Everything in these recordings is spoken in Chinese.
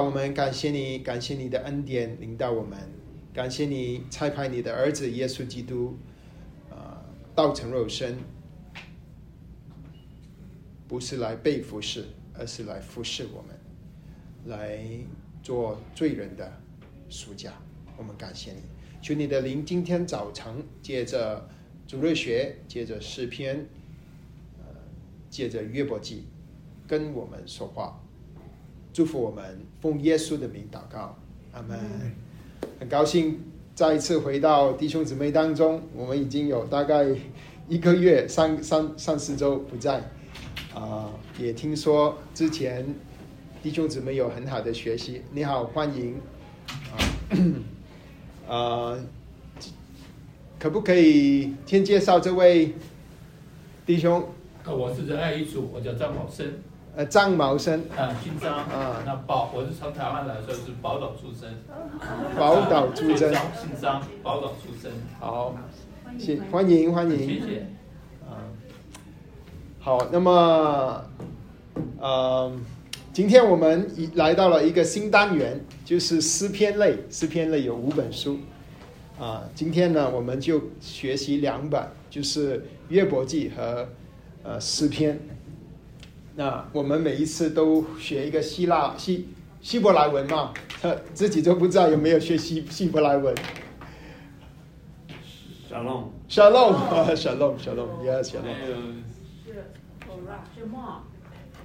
我们感谢你，感谢你的恩典领导我们，感谢你差派你的儿子耶稣基督，啊，道成肉身，不是来被服侍，而是来服侍我们，来做罪人的赎价。我们感谢你，求你的灵今天早晨借着主日学，借着诗篇，呃，借着约伯记，跟我们说话。祝福我们，奉耶稣的名祷告，阿门。很高兴再一次回到弟兄姊妹当中，我们已经有大概一个月、三三三四周不在，啊，也听说之前弟兄姊妹有很好的学习。你好，欢迎，啊，啊，可不可以先介绍这位弟兄？啊，我是仁爱一组，我叫张宝生。呃，张毛生啊，姓张啊。那宝，我是从台湾来说是宝岛出生。宝岛出生。姓张，宝岛出生。好，谢欢迎欢迎。谢谢。啊，好，那么，呃，今天我们已来到了一个新单元，就是诗篇类。诗篇类有五本书，啊，今天呢，我们就学习两本，就是约伯记和呃诗篇。那我们每一次都学一个希腊希希伯来文嘛，他自己都不知道有没有学希希伯来文。小龙，小龙，小龙，小龙，yes，小龙。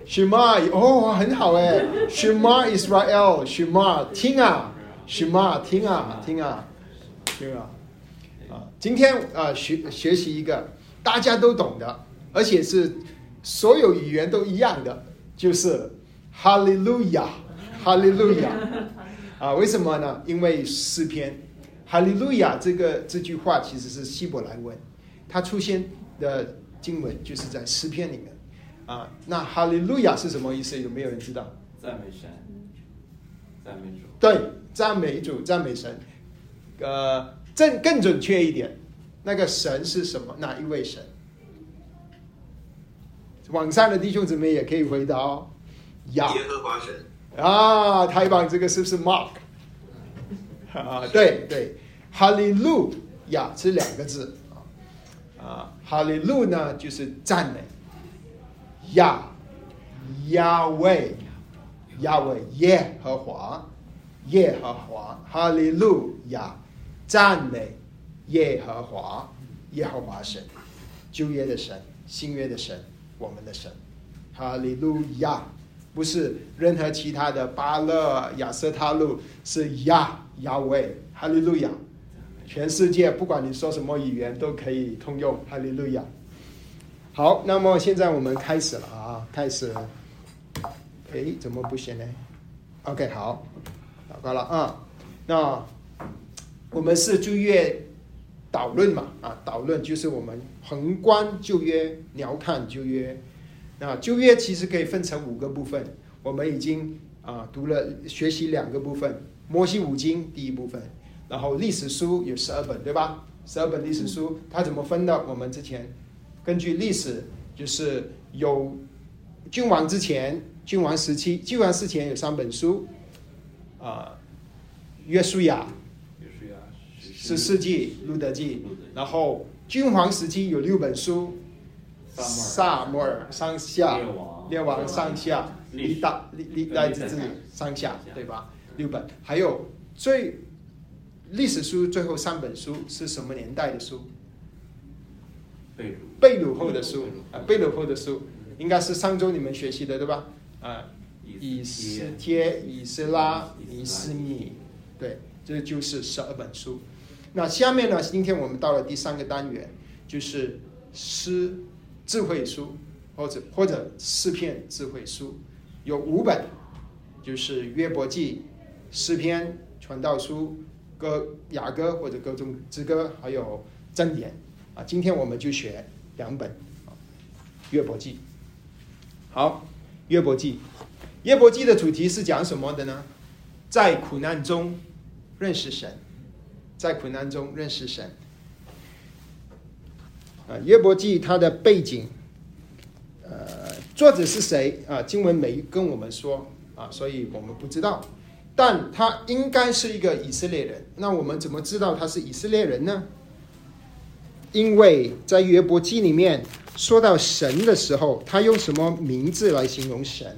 Shema，Shema，哦，很好哎，Shema Israel，Shema，听啊，Shema，听啊，听啊，听啊，啊，今天啊学学习一个大家都懂的，而且是。所有语言都一样的，就是哈利路亚，哈利路亚啊！为什么呢？因为诗篇哈利路亚这个这句话其实是希伯来文，它出现的经文就是在诗篇里面啊。那哈利路亚是什么意思？有没有人知道？赞美神，赞美主。对，赞美主，赞美神。呃，正更准确一点，那个神是什么？哪一位神？网上的弟兄姊妹也可以回答哦。耶和华神。啊，太棒！这个是不是 Mark？啊，对对，哈利路亚是两个字。啊啊，哈利路呢就是赞美，亚亚威亚威耶和华。耶和华，哈利路亚。赞美。耶和华。耶和华神，旧约的神，新约的神。我们的神，哈利路亚，不是任何其他的巴勒亚瑟他路，是亚亚伟，哈利路亚，全世界不管你说什么语言都可以通用，哈利路亚。好，那么现在我们开始了啊，开始。哎，怎么不行呢？OK，好，祷告了啊。那我们是逐月导论嘛啊，导论就是我们。宏观就约，鸟瞰就约。那就约其实可以分成五个部分。我们已经啊读了学习两个部分：摩西五经第一部分，然后历史书有十二本，对吧？十二本历史书，它怎么分的？我们之前根据历史，就是有君王之前、君王时期、君王之前有三本书，啊，约书亚、十世纪、路德记，然后。君皇时期有六本书，《萨摩尔上下》《列王上下》《历代历历代之治上下》，对吧？六本，还有最历史书最后三本书是什么年代的书？贝鲁贝鲁后的书啊，贝鲁后的书应该是上周你们学习的对吧？啊，以斯帖、以斯拉、以斯米，对，这就是十二本书。那下面呢？今天我们到了第三个单元，就是诗智慧书，或者或者诗篇智慧书，有五本，就是约伯记、诗篇、传道书、歌雅歌或者歌中之歌，还有箴言。啊，今天我们就学两本，约伯记。好，约伯记，约伯记的主题是讲什么的呢？在苦难中认识神。在苦难中认识神。啊，约伯记它的背景，呃，作者是谁啊？经文没跟我们说啊，所以我们不知道。但他应该是一个以色列人。那我们怎么知道他是以色列人呢？因为在约伯记里面说到神的时候，他用什么名字来形容神？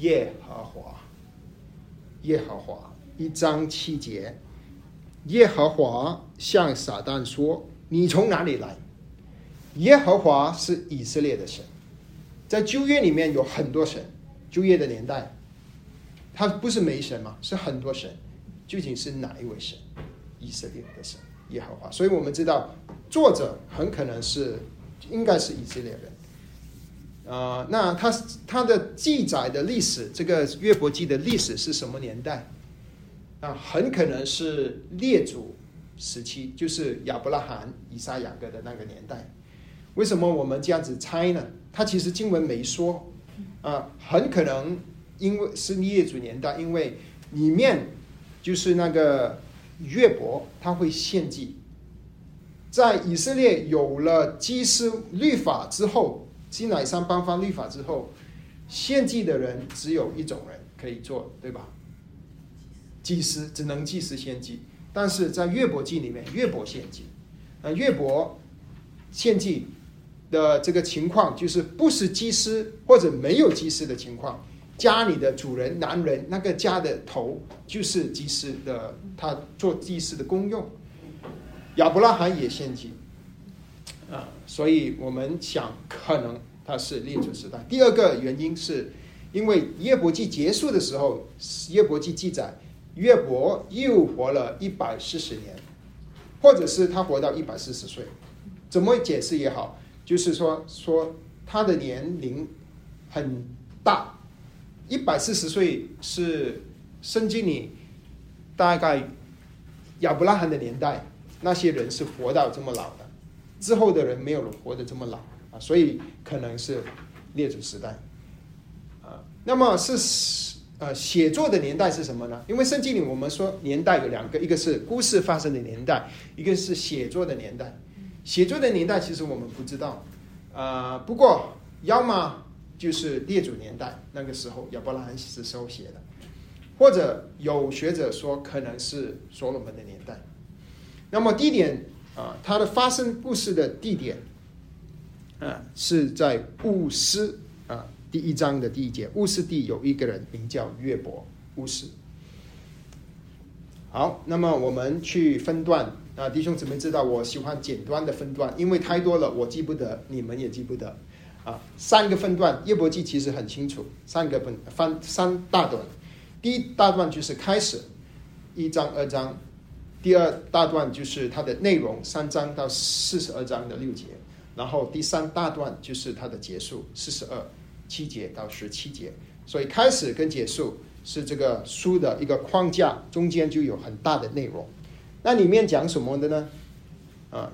耶和华，耶和华，一章七节，耶和华向撒旦说：“你从哪里来？”耶和华是以色列的神，在旧约里面有很多神，旧约的年代，他不是没神嘛，是很多神，究竟是哪一位神？以色列的神耶和华，所以我们知道作者很可能是应该是以色列人。啊，那他他的记载的历史，这个约伯记的历史是什么年代？啊，很可能是列祖时期，就是亚伯拉罕、以撒、雅各的那个年代。为什么我们这样子猜呢？他其实经文没说，啊，很可能因为是列祖年代，因为里面就是那个约伯他会献祭，在以色列有了祭司律法之后。基乃山颁发律法之后，献祭的人只有一种人可以做，对吧？祭司只能祭司献祭。但是在约伯记里面，约伯献祭，呃，约伯献祭的这个情况就是不是祭司或者没有祭司的情况，家里的主人男人那个家的头就是祭司的，他做祭司的功用。亚伯拉罕也献祭。啊，所以我们想，可能他是列祖时代。第二个原因是，因为约伯记结束的时候，约伯记记载，约伯又活了一百四十年，或者是他活到一百四十岁，怎么解释也好，就是说说他的年龄很大，一百四十岁是圣经里大概亚伯拉罕的年代，那些人是活到这么老的。之后的人没有活得这么老啊，所以可能是列祖时代啊。那么是呃写作的年代是什么呢？因为圣经里我们说年代有两个，一个是故事发生的年代，一个是写作的年代。写作的年代其实我们不知道啊，不过要么就是列祖年代那个时候亚伯拉罕是时候写的，或者有学者说可能是所罗门的年代。那么地点。啊，它的发生故事的地点，啊，是在乌斯，第一章的第一节，乌斯地有一个人名叫约伯，乌斯。好，那么我们去分段啊，弟兄姊妹知道我喜欢简单的分段，因为太多了我记不得，你们也记不得啊。三个分段，约伯记其实很清楚，三个分分三大段，第一大段就是开始，一章二章。第二大段就是它的内容，三章到四十二章的六节，然后第三大段就是它的结束，四十二七节到十七节。所以开始跟结束是这个书的一个框架，中间就有很大的内容。那里面讲什么的呢？啊，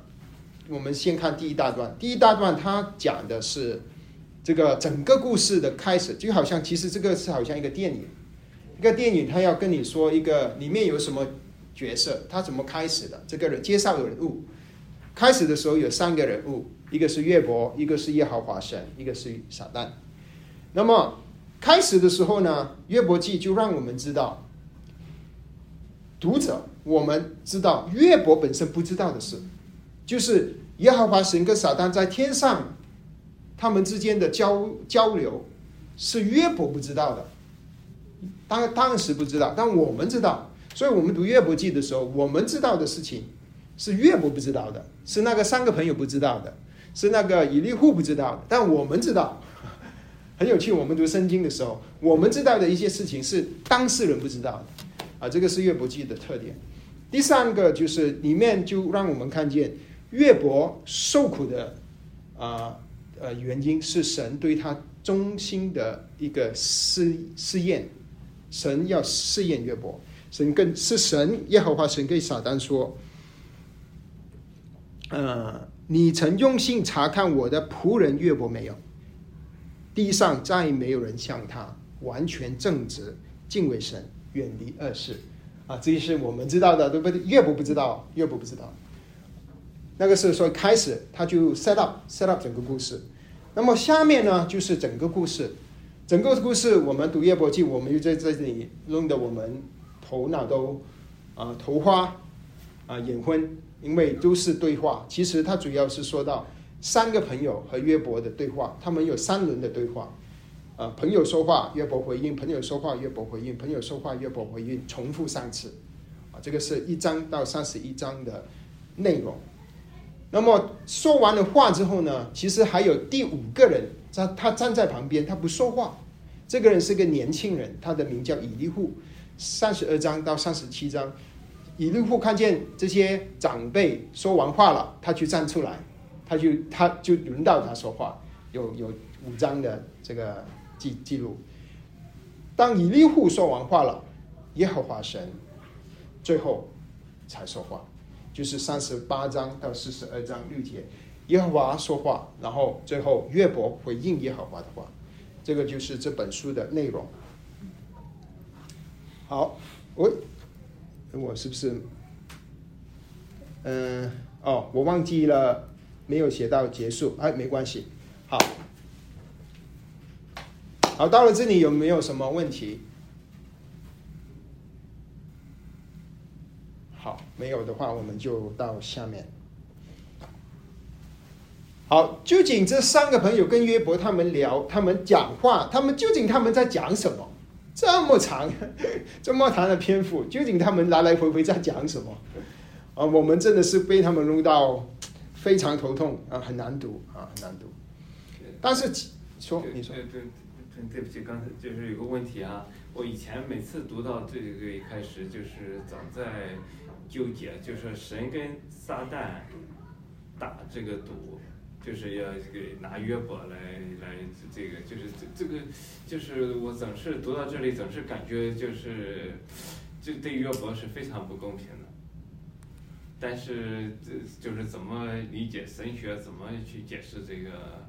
我们先看第一大段。第一大段它讲的是这个整个故事的开始，就好像其实这个是好像一个电影，一个电影，它要跟你说一个里面有什么。角色他怎么开始的？这个人介绍人物，开始的时候有三个人物，一个是岳伯，一个是耶和华神，一个是撒旦。那么开始的时候呢，约伯记就让我们知道，读者我们知道约伯本身不知道的事，就是耶和华神跟撒旦在天上他们之间的交交流，是约伯不知道的，当当时不知道，但我们知道。所以我们读约伯记的时候，我们知道的事情是约伯不知道的，是那个三个朋友不知道的，是那个以利户不知道的。但我们知道，很有趣。我们读圣经的时候，我们知道的一些事情是当事人不知道的。啊，这个是约伯记的特点。第三个就是里面就让我们看见约伯受苦的啊呃原因是神对他忠心的一个试试验，神要试验约伯。神跟是神耶和华神跟撒旦说：“呃，你曾用心查看我的仆人约伯没有？地上再没有人像他完全正直，敬畏神，远离恶事。啊，这些是我们知道的，对不对？约伯不知道，约伯不知道。那个是说开始，他就 set up set up 整个故事。那么下面呢，就是整个故事整个故事我们读叶伯记，我们就在这里弄得我们头脑都啊头花啊眼昏，因为都是对话。其实它主要是说到三个朋友和约伯的对话，他们有三轮的对话。啊，朋友说话，约伯回应；朋友说话，约伯回应；朋友说话，约伯回应，重复三次。啊，这个是一章到三十一章的内容。那么说完了话之后呢，其实还有第五个人，他他站在旁边，他不说话。这个人是个年轻人，他的名叫以利户。三十二章到三十七章，以利户看见这些长辈说完话了，他就站出来，他就他就轮到他说话。有有五章的这个记记录。当以利户说完话了，耶和华神最后才说话。就是三十八章到四十二章六节，耶和华说话，然后最后约伯回应耶和华的话，这个就是这本书的内容。好，我我是不是？嗯，哦，我忘记了，没有写到结束，哎，没关系，好，好，到了这里有没有什么问题？好，没有的话，我们就到下面。好，究竟这三个朋友跟约伯他们聊，他们讲话，他们究竟他们在讲什么？这么长，这么长的篇幅，究竟他们来来回回在讲什么？啊，我们真的是被他们弄到非常头痛啊，很难读啊，很难读。但是说，你说，对对对，对不起，刚才就是有个问题啊，我以前每次读到这个一开始，就是总在。纠结就是神跟撒旦打这个赌，就是要这个拿约伯来来这个，就是这这个就是我总是读到这里，总是感觉就是这对约伯是非常不公平的。但是这就是怎么理解神学，怎么去解释这个？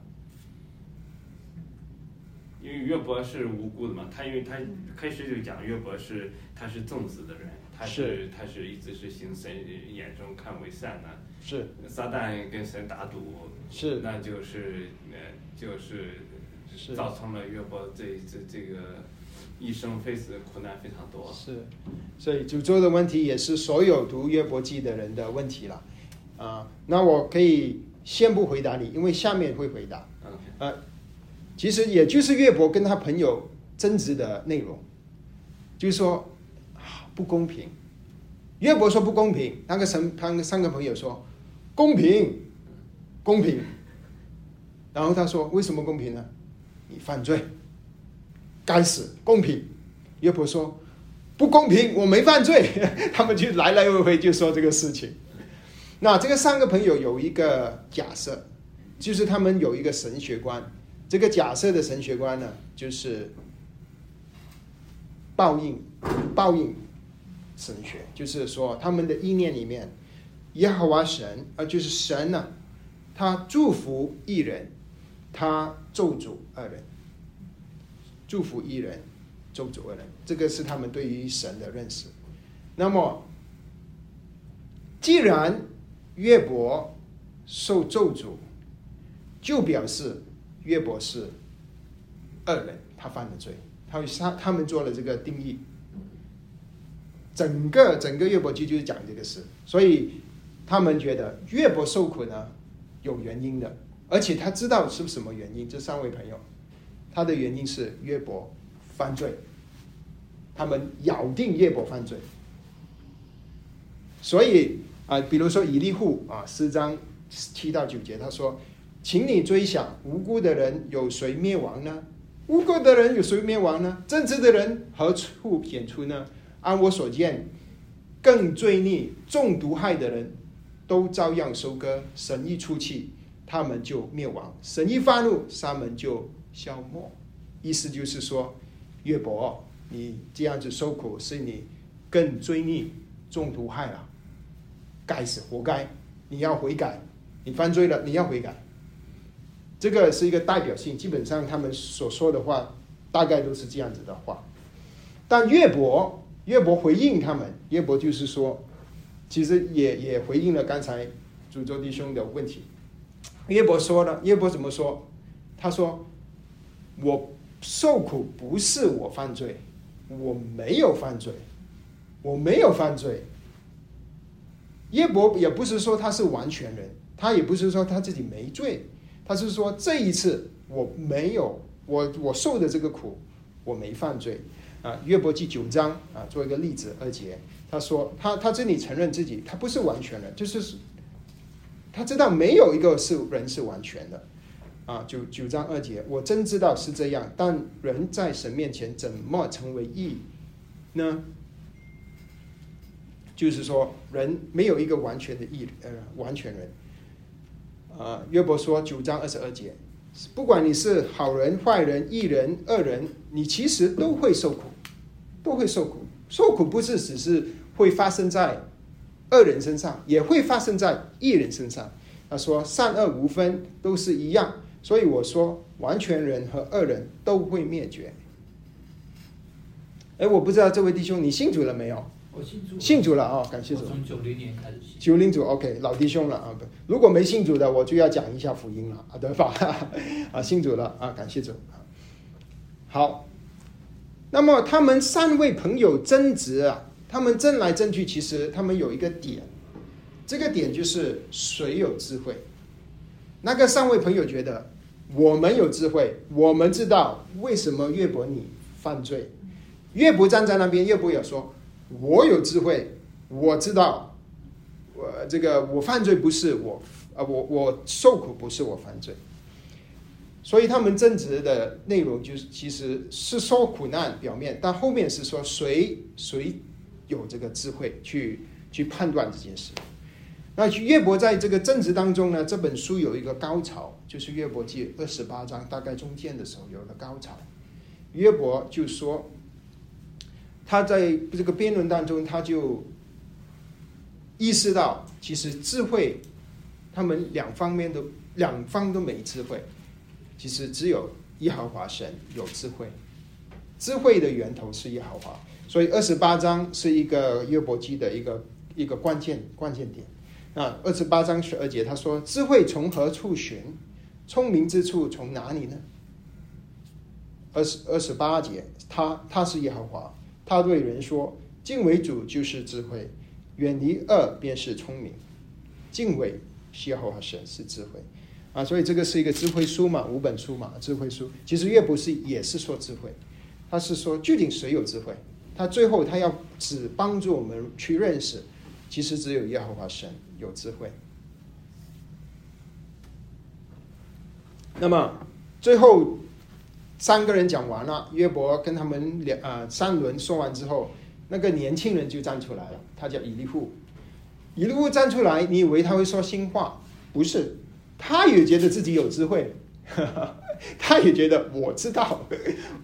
因为约伯是无辜的嘛，他因为他开始就讲约伯是他是正直的人。他是他是一直是行神眼中看为善的，是撒旦跟神打赌，是那就是呃就是造成了约伯这这这个一生非死苦难非常多。是，所以诅咒的问题也是所有读约伯记的人的问题了，啊，那我可以先不回答你，因为下面会回答。嗯，呃，其实也就是约伯跟他朋友争执的内容，就是说。不公平，约伯说不公平，那个神，他三个朋友说公平，公平。然后他说为什么公平呢？你犯罪，该死，公平。约伯说不公平，我没犯罪。他们就来来回回就说这个事情。那这个三个朋友有一个假设，就是他们有一个神学观。这个假设的神学观呢，就是报应，报应。神学就是说，他们的意念里面，耶和华神啊，就是神呢，他祝福一人，他咒诅二人，祝福一人，咒诅二人，这个是他们对于神的认识。那么，既然约伯受咒诅，就表示约伯是二人，他犯了罪，他他他们做了这个定义。整个整个约伯记就是讲这个事，所以他们觉得约伯受苦呢有原因的，而且他知道是什么原因。这三位朋友，他的原因是约伯犯罪，他们咬定约伯犯罪。所以啊，比如说以利户啊，四章七到九节，他说：“请你追想，无辜的人有谁灭亡呢？无辜的人有谁灭亡呢？正直的人何处显出呢？”按我所见，更罪孽、中毒害的人，都照样收割。神一出气，他们就灭亡；神一发怒，他们就消磨。意思就是说，岳伯，你这样子受苦，是你更罪孽、中毒害了，该死，活该！你要悔改，你犯罪了，你要悔改。这个是一个代表性，基本上他们所说的话，大概都是这样子的话。但岳伯。岳伯回应他们，岳伯就是说，其实也也回应了刚才主周弟兄的问题。岳伯说了，岳伯怎么说？他说：“我受苦不是我犯罪，我没有犯罪，我没有犯罪。耶伯也不是说他是完全人，他也不是说他自己没罪，他是说这一次我没有，我我受的这个苦，我没犯罪啊。约伯记九章啊，做一个例子，二节，他说他他这里承认自己他不是完全人，就是他知道没有一个是人是完全的啊。九九章二节，我真知道是这样，但人在神面前怎么成为义呢？就是说，人没有一个完全的义，呃，完全人。啊，约伯说九章二十二节，不管你是好人、坏人、义人、恶人，你其实都会受苦，都会受苦。受苦不是只是会发生在恶人身上，也会发生在义人身上。他说善恶无分，都是一样。所以我说，完全人和恶人都会灭绝。哎，我不知道这位弟兄，你信主了没有？我信主，信主了啊！感谢主。从九零年开始信。九零主，OK，老弟兄了啊！不，如果没信主的，我就要讲一下福音了啊，对吧？啊，信主了啊，感谢主好，那么他们三位朋友争执啊，他们争来争去，其实他们有一个点，这个点就是谁有智慧。那个三位朋友觉得我们有智慧，我们知道为什么岳伯你犯罪。岳伯站在那边，岳伯也说。我有智慧，我知道，我这个我犯罪不是我啊，我我受苦不是我犯罪，所以他们争执的内容就是其实是说苦难表面，但后面是说谁谁有这个智慧去去判断这件事。那岳伯在这个争执当中呢，这本书有一个高潮，就是约伯记二十八章大概中间的时候有了高潮，约伯就说。他在这个辩论当中，他就意识到，其实智慧，他们两方面都两方都没智慧，其实只有耶和华神有智慧，智慧的源头是耶和华，所以二十八章是一个约伯记的一个一个关键关键点。啊，二十八章十二节他说：“智慧从何处寻？聪明之处从哪里呢？”二十二十八节，他他是耶和华。他对人说：“敬畏主就是智慧，远离恶便是聪明。敬畏耶和华神是智慧啊！所以这个是一个智慧书嘛，五本书嘛，智慧书。其实乐不是也是说智慧，他是说究竟谁有智慧？他最后他要只帮助我们去认识，其实只有耶和华神有智慧。那么最后。”三个人讲完了，约伯跟他们两啊三轮说完之后，那个年轻人就站出来了，他叫以利户。以利户站出来，你以为他会说新话？不是，他也觉得自己有智慧，他也觉得我知道，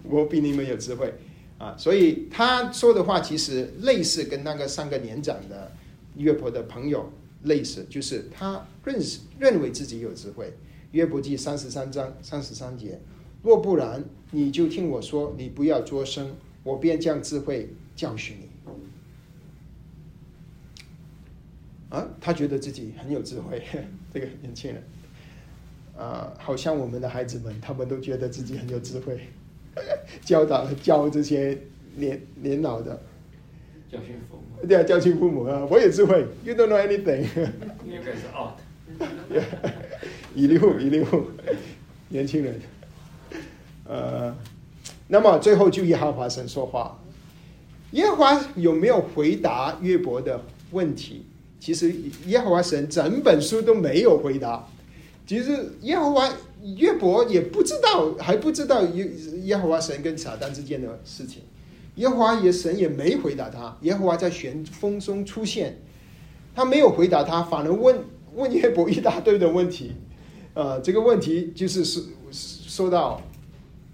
我比你们有智慧啊。所以他说的话其实类似跟那个三个年长的约伯的朋友类似，就是他认识认为自己有智慧。约伯记三十三章三十三节。若不然，你就听我说，你不要作声，我便将智慧教训你。啊，他觉得自己很有智慧，这个年轻人，啊，好像我们的孩子们，他们都觉得自己很有智慧，教导教这些年年老的，教训父母，对啊，教训父母啊，我有智慧，You don't know anything，应该是 out，一六一六，年轻人。呃，那么最后就耶和华神说话，耶和华有没有回答约伯的问题？其实耶和华神整本书都没有回答。其实耶和华约伯也不知道，还不知道耶耶和华神跟撒旦之间的事情。耶和华也神也没回答他。耶和华在旋风中出现，他没有回答他，反而问问约伯一大堆的问题。呃，这个问题就是说说到。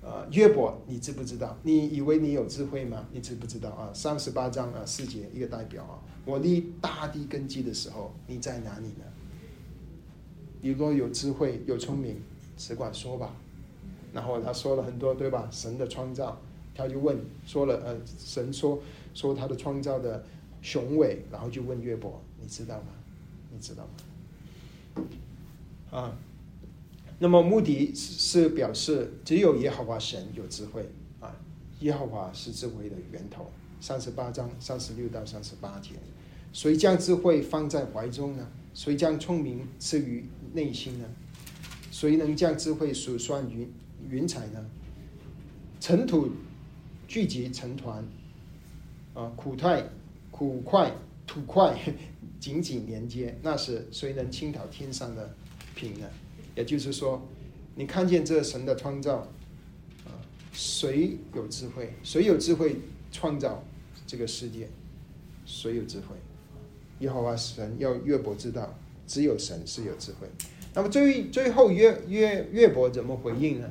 呃，约伯，你知不知道？你以为你有智慧吗？你知不知道啊？三十八章啊，四节一个代表啊。我立大地根基的时候，你在哪里呢？你若有智慧、有聪明，只管说吧。然后他说了很多，对吧？神的创造，他就问，说了呃，神说说他的创造的雄伟，然后就问约伯，你知道吗？你知道吗？啊。那么目的是表示只有耶和华神有智慧啊，耶和华是智慧的源头。三十八章三十六到三十八节，谁将智慧放在怀中呢？谁将聪明赐于内心呢？谁能将智慧数算云云彩呢？尘土聚集成团，啊，苦块苦块土块 紧紧连接，那是谁能倾倒天上的平呢？也就是说，你看见这神的创造，啊，谁有智慧？谁有智慧创造这个世界？谁有智慧？耶和华神要约伯知道，只有神是有智慧。那么最最后约约约伯怎么回应呢？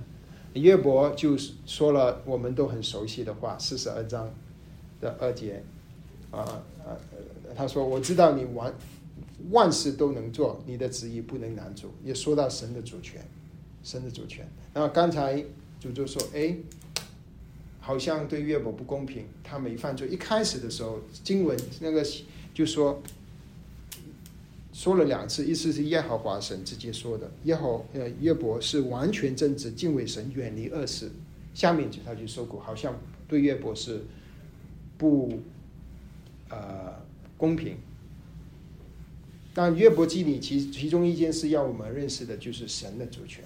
约伯就说了我们都很熟悉的话，四十二章的二节，啊啊，他说我知道你完万事都能做，你的旨意不能难做。也说到神的主权，神的主权。那刚才主就说，哎，好像对约伯不公平，他没犯罪。一开始的时候，经文那个就说。说了两次，一次是耶和华神直接说的，耶和呃约伯是完全正直，敬畏神，远离恶事。下面就他就说过，好像对约伯是不呃公平。但约伯记里其其中一件事要我们认识的就是神的主权。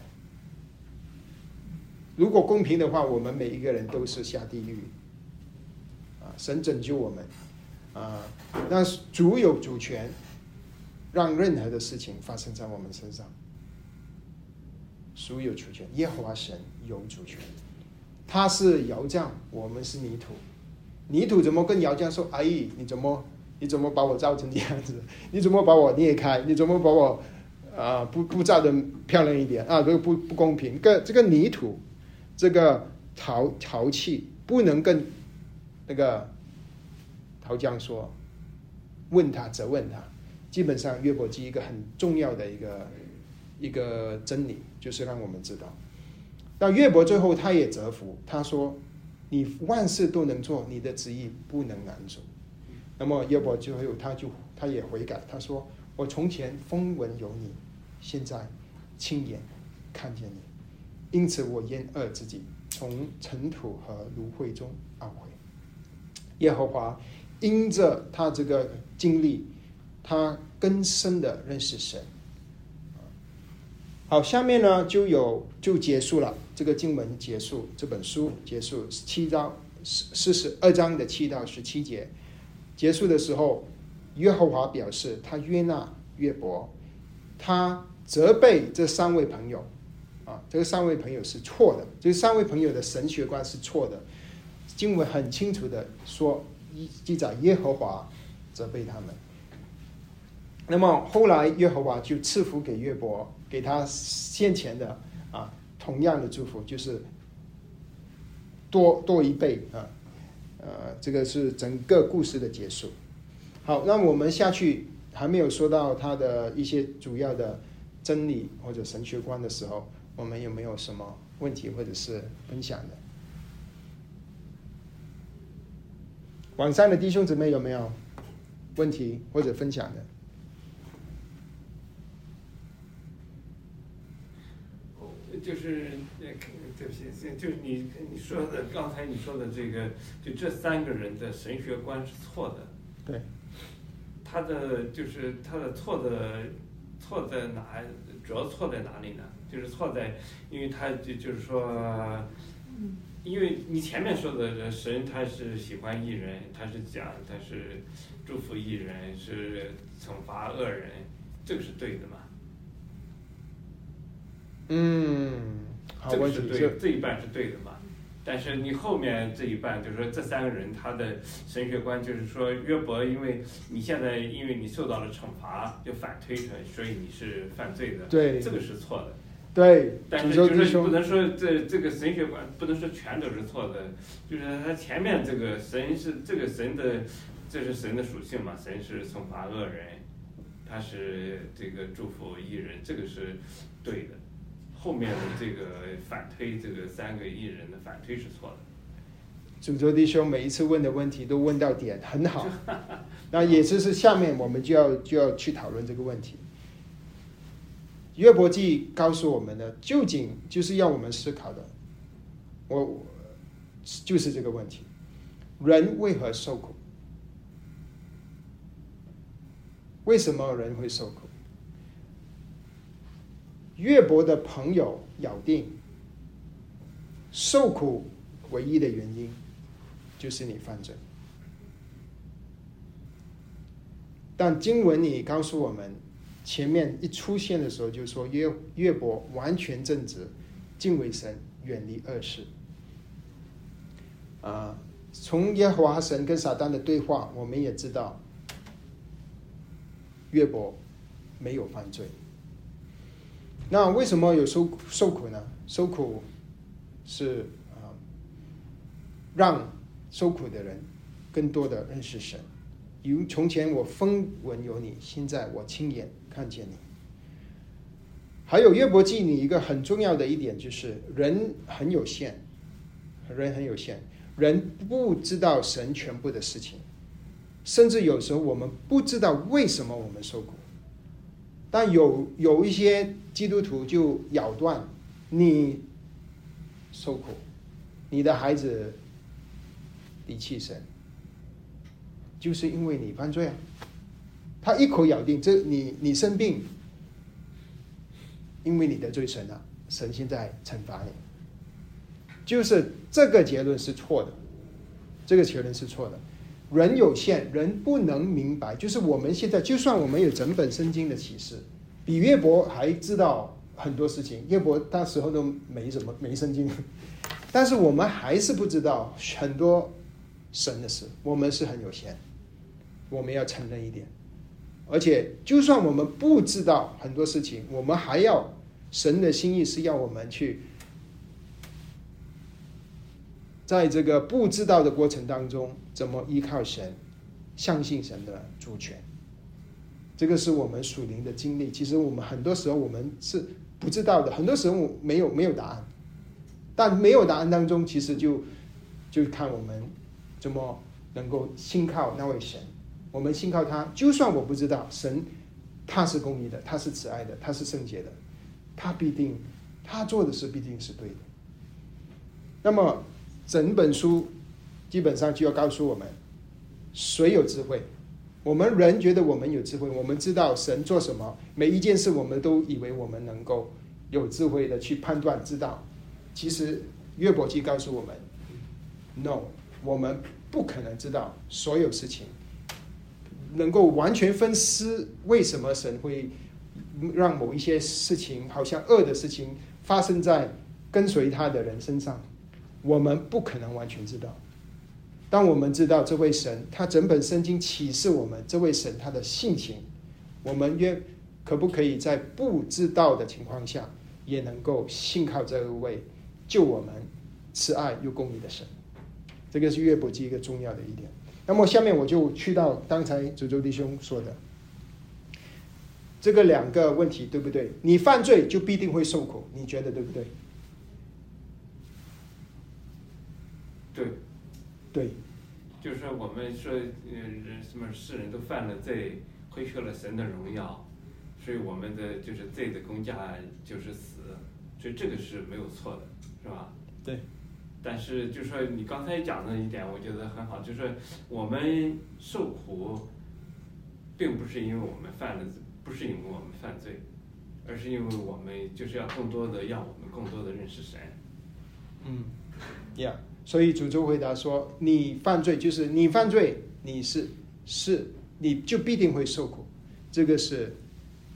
如果公平的话，我们每一个人都是下地狱啊！神拯救我们啊！那主有主权。让任何的事情发生在我们身上，属有主权。耶和华神有主权，他是窑匠，我们是泥土。泥土怎么跟窑匠说？哎，你怎么你怎么把我造成这样子？你怎么把我裂开？你怎么把我啊不不造的漂亮一点啊？这个不不公平。个这个泥土，这个陶陶器不能跟那个陶匠说，问他责问他。基本上，约伯记一个很重要的一个一个真理，就是让我们知道，那约伯最后他也折服，他说：“你万事都能做，你的旨意不能难做。”那么约伯最后他就他也悔改，他说：“我从前风闻有你，现在亲眼看见你，因此我厌恶自己，从尘土和芦荟中懊悔。”耶和华因着他这个经历。他更深的认识神。好，下面呢就有就结束了，这个经文结束，这本书结束七章四四十二章的七到十七节结束的时候，约和华表示他约纳约伯，他责备这三位朋友啊，这个三位朋友是错的，这三位朋友的神学观是错的。经文很清楚的说，记载耶和华责备他们。那么后来，耶和华就赐福给约伯，给他先前的啊同样的祝福，就是多多一倍啊，呃，这个是整个故事的结束。好，那我们下去还没有说到他的一些主要的真理或者神学观的时候，我们有没有什么问题或者是分享的？网上的弟兄姊妹有没有问题或者分享的？就是，对不起，就是你你说的刚才你说的这个，就这三个人的神学观是错的。对。他的就是他的错的错在哪？主要错在哪里呢？就是错在，因为他就就是说，因为你前面说的神他是喜欢艺人，他是讲他是祝福艺人，是惩罚恶人，这个是对的嘛？嗯，这个是对，这一半是对的嘛？但是你后面这一半，就是说这三个人他的神学观，就是说约伯，因为你现在因为你受到了惩罚，就反推成，所以你是犯罪的。对，这个是错的。对，但是就是不能说这这个神学观不能说全都是错的，就是他前面这个神是这个神的，这是神的属性嘛？神是惩罚恶人，他是这个祝福一人，这个是对的。后面的这个反推，这个三个艺人的反推是错的。主周弟兄每一次问的问题都问到点，很好。那也就是下面我们就要就要去讨论这个问题。约伯记告诉我们的，究竟就是要我们思考的，我就是这个问题：人为何受苦？为什么人会受苦？约伯的朋友咬定，受苦唯一的原因就是你犯罪。但经文里告诉我们，前面一出现的时候就说约约伯完全正直，敬畏神，远离恶事。啊，从耶和华神跟撒旦的对话，我们也知道。约伯没有犯罪，那为什么有受受苦呢？受苦是啊，让受苦的人更多的认识神。如从前我风闻有你，现在我亲眼看见你。还有约伯记里一个很重要的一点就是，人很有限，人很有限，人不知道神全部的事情。甚至有时候我们不知道为什么我们受苦，但有有一些基督徒就咬断你受苦，你的孩子离弃神，就是因为你犯罪啊！他一口咬定这你你生病，因为你得罪神了，神现在惩罚你，就是这个结论是错的，这个结论是错的。人有限，人不能明白。就是我们现在，就算我们有整本圣经的启示，比约伯还知道很多事情。约伯那时候都没什么没圣经，但是我们还是不知道很多神的事。我们是很有限，我们要承认一点。而且，就算我们不知道很多事情，我们还要神的心意是要我们去。在这个不知道的过程当中，怎么依靠神，相信神的主权？这个是我们属灵的经历。其实我们很多时候我们是不知道的，很多时候没有没有答案。但没有答案当中，其实就就看我们怎么能够信靠那位神。我们信靠他，就算我不知道神，他是公义的，他是慈爱的，他是圣洁的，他必定他做的事必定是对的。那么。整本书基本上就要告诉我们，谁有智慧？我们人觉得我们有智慧，我们知道神做什么，每一件事我们都以为我们能够有智慧的去判断知道。其实约伯记告诉我们，no，我们不可能知道所有事情，能够完全分析为什么神会让某一些事情，好像恶的事情发生在跟随他的人身上。我们不可能完全知道，当我们知道这位神，他整本圣经启示我们这位神他的性情，我们愿可不可以在不知道的情况下，也能够信靠这位救我们、慈爱又公义的神？这个是约伯记一个重要的一点。那么下面我就去到刚才主周弟兄说的这个两个问题，对不对？你犯罪就必定会受苦，你觉得对不对？对，对，就是说我们说，呃，人什么世人都犯了罪，亏缺了神的荣耀，所以我们的就是罪的公价就是死，所以这个是没有错的，是吧？对。但是就说你刚才讲的一点，我觉得很好，就是我们受苦，并不是因为我们犯了，不是因为我们犯罪，而是因为我们就是要更多的让我们更多的认识神。嗯，Yeah。所以主就回答说：“你犯罪就是你犯罪，你是是你就必定会受苦，这个是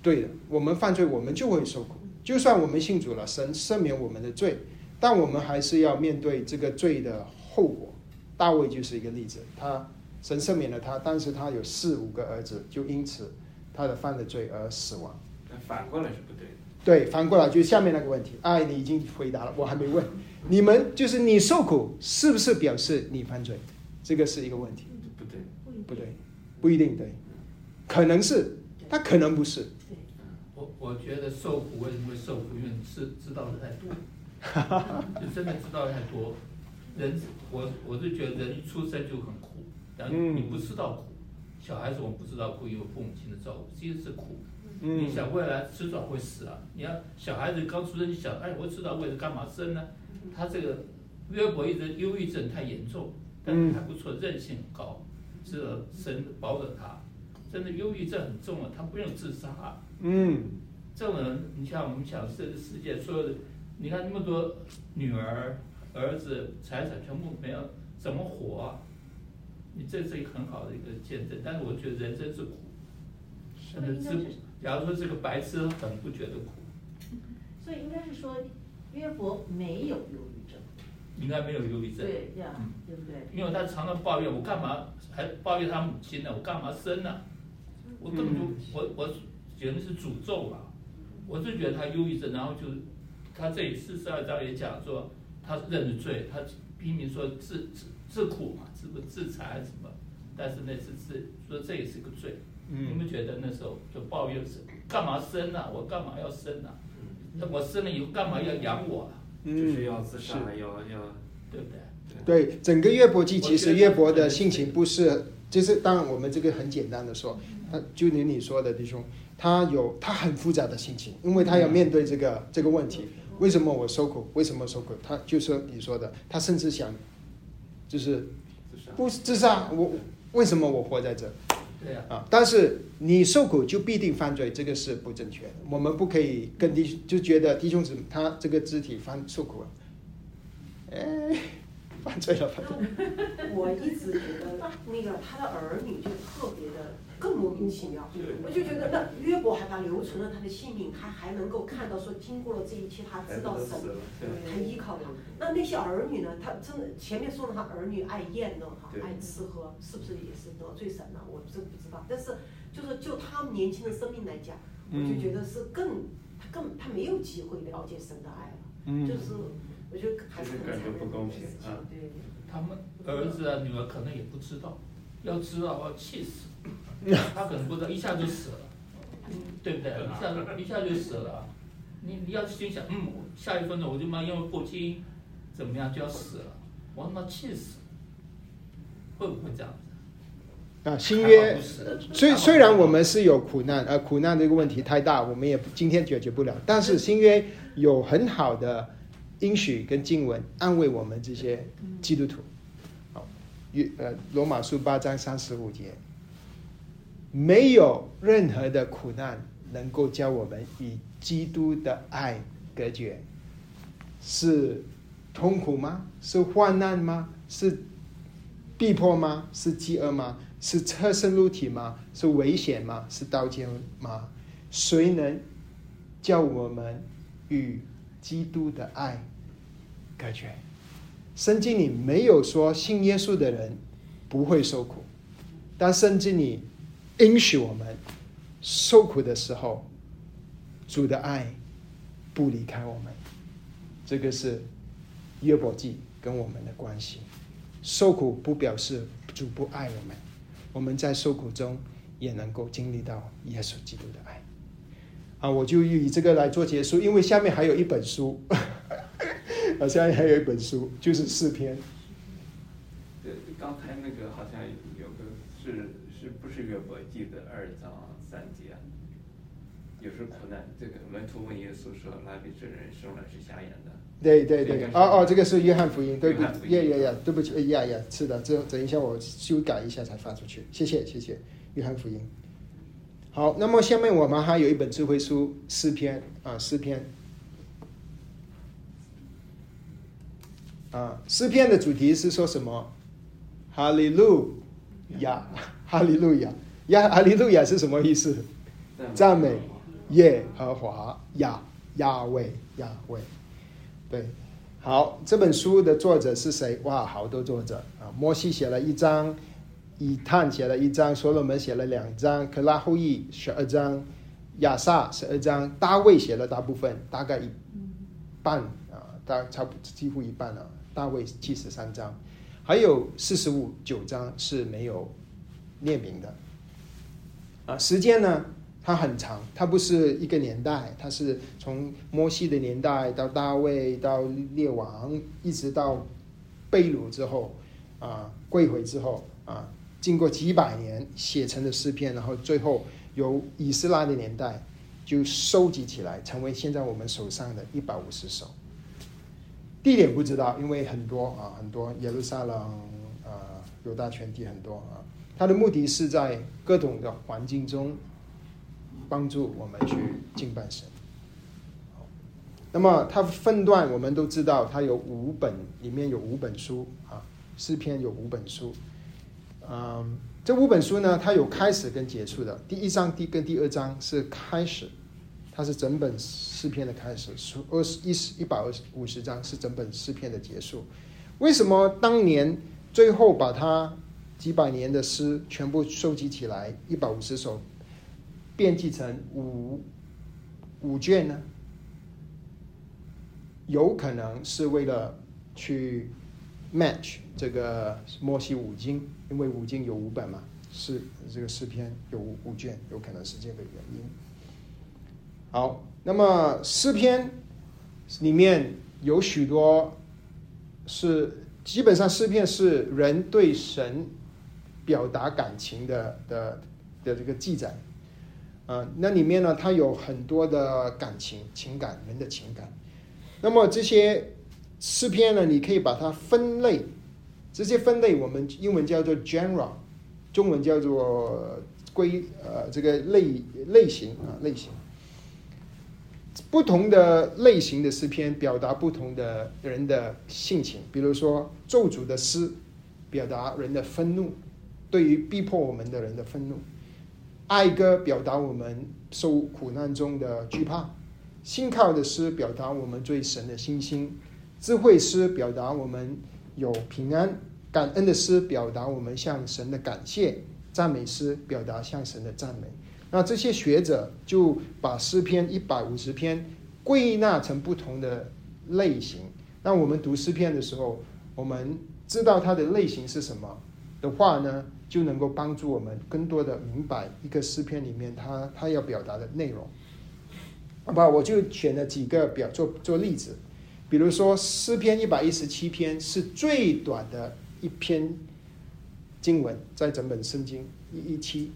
对的。我们犯罪，我们就会受苦。就算我们信主了，神赦免我们的罪，但我们还是要面对这个罪的后果。大卫就是一个例子，他神赦免了他，但是他有四五个儿子，就因此他的犯的罪而死亡。反过来是不对的。对，反过来就是下面那个问题。哎，你已经回答了，我还没问。”你们就是你受苦，是不是表示你犯罪？这个是一个问题。不对，不对，不一定对，可能是，他可能不是。我我觉得受苦为什么会受苦？因为是知道的太多，就真的知道太多。人，我我是觉得人一出生就很苦，然后你不知道苦，小孩子我们不知道苦，有父母亲的照顾，其实是苦。你想未来迟早会死啊！你要小孩子刚出生，你想，哎，我迟早为了干嘛生呢？他这个约伯一直忧郁症太严重，但是还不错，韧性很高，是神保着他。真的忧郁症很重啊，他不用自杀。嗯，这种人，你像我们想，这个世界所有的，你看那么多女儿、儿子、财产全部没有，怎么活啊？你这是一个很好的一个见证。但是我觉得人生是苦，真的是。假如说这个白痴很不觉得苦，所以应该是说约伯没有忧郁症，应该没有忧郁症，对，这样，对不对？因为他常常抱怨，我干嘛还抱怨他母亲呢？我干嘛生呢？我根本就我我简直是诅咒啊！我就觉得他忧郁症，然后就他这里四十二章也讲说，他认了罪，他拼命说自自自苦嘛，自不自残什么，但是那是自说这也是个罪。你们觉得那时候就抱怨是干嘛生呢？我干嘛要生呢？那我生了以后干嘛要养我？就是要自杀，要要，对不对？对，整个月伯记其实月伯的性情不是。就是当然，我们这个很简单的说，他就连你说的弟兄，他有他很复杂的心情，因为他要面对这个这个问题，为什么我受苦？为什么受苦？他就说你说的，他甚至想，就是不自杀，我为什么我活在这？啊，但是你受苦就必定犯罪，这个是不正确的。我们不可以跟弟兄就觉得弟兄姊妹他这个肢体犯受苦了，哎。犯罪了，我一直觉得那个他的儿女就特别的更莫名其妙。我就觉得那约伯还把留存了他的性命，他还能够看到说经过了这一切，他知道神，他依靠他。那那些儿女呢？他真的前面说了他儿女爱宴乐哈，爱吃喝，是不是也是得罪神了？我真不知道。但是就是就他们年轻的生命来讲，我就觉得是更他更他没有机会了解神的爱了，就是。我觉得还是感觉不公平啊！他们儿子啊、女儿可能也不知道，要知道要气死，他可能不知道，一下就死了，对不对？一下一下就死了，你你要心想，嗯，下一分钟我就妈因为父亲怎么样就要死了，我他妈气死，会不会这样？啊，新约虽虽然我们是有苦难，呃，苦难这个问题太大，我们也今天解决不了，但是新约有很好的。应许跟经文安慰我们这些基督徒，好，约呃罗马书八章三十五节，没有任何的苦难能够将我们与基督的爱隔绝，是痛苦吗？是患难吗？是逼迫吗？是饥饿吗？是侧身入体吗？是危险吗？是刀剑吗？谁能叫我们与？基督的爱，隔绝。圣经里没有说信耶稣的人不会受苦，但圣经里允许我们受苦的时候，主的爱不离开我们。这个是约伯记跟我们的关系。受苦不表示主不爱我们，我们在受苦中也能够经历到耶稣基督的爱。啊，我就以这个来做结束，因为下面还有一本书，啊，下面还有一本书，就是四篇。对，刚才那个好像有个是是不是约伯记的二章三节啊？有时苦难，这个门徒问耶稣说：“拉比这人生来是瞎眼的。”对对对，哦哦，这个是约翰福音，对不起？呀呀呀，对不起，呀呀，是的，这等一下我修改一下才发出去，谢谢谢谢，约翰福音。好，那么下面我们还有一本智慧书诗篇啊，诗篇啊，诗篇的主题是说什么？哈利路亚，哈利路亚，亚哈利路亚是什么意思？赞美耶和华，亚亚伟亚伟。对，好，这本书的作者是谁？哇，好多作者啊，摩西写了一章。以探写了一章，所罗门写了两章，可拉后裔十二章，亚萨十二章，大卫写了大部分，大概一半啊，大差不几乎一半了。大卫七十三章，还有四十五九章是没有列名的。啊，时间呢，它很长，它不是一个年代，它是从摩西的年代到大卫到列王，一直到被掳之后啊，归回之后啊。经过几百年写成的诗篇，然后最后由以斯拉的年代就收集起来，成为现在我们手上的一百五十首。地点不知道，因为很多啊，很多耶路撒冷啊，犹大全地很多啊。它的目的是在各种的环境中帮助我们去敬拜神。那么它分段我们都知道，它有五本，里面有五本书啊，诗篇有五本书。嗯，这五本书呢，它有开始跟结束的。第一章第跟第二章是开始，它是整本诗篇的开始；书二十一十一百二十五十章是整本诗篇的结束。为什么当年最后把它几百年的诗全部收集起来一百五十首，编辑成五五卷呢？有可能是为了去 match 这个摩西五经，因为五经有五本嘛，是这个诗篇有五五卷，有可能是这个原因。好，那么诗篇里面有许多是基本上诗篇是人对神表达感情的的的这个记载，啊，那里面呢，它有很多的感情情感，人的情感。那么这些诗篇呢，你可以把它分类，这些分类我们英文叫做 genre，中文叫做归呃这个类类型啊类型。不同的类型的诗篇表达不同的人的性情，比如说咒诅的诗，表达人的愤怒，对于逼迫我们的人的愤怒；哀歌表达我们受苦难中的惧怕。信靠的诗表达我们对神的信心，智慧诗表达我们有平安，感恩的诗表达我们向神的感谢，赞美诗表达向神的赞美。那这些学者就把诗篇一百五十篇归纳成不同的类型。那我们读诗篇的时候，我们知道它的类型是什么的话呢，就能够帮助我们更多的明白一个诗篇里面它它要表达的内容。好吧，我就选了几个表做做例子，比如说诗篇一百一十七篇是最短的一篇经文，在整本圣经一一七，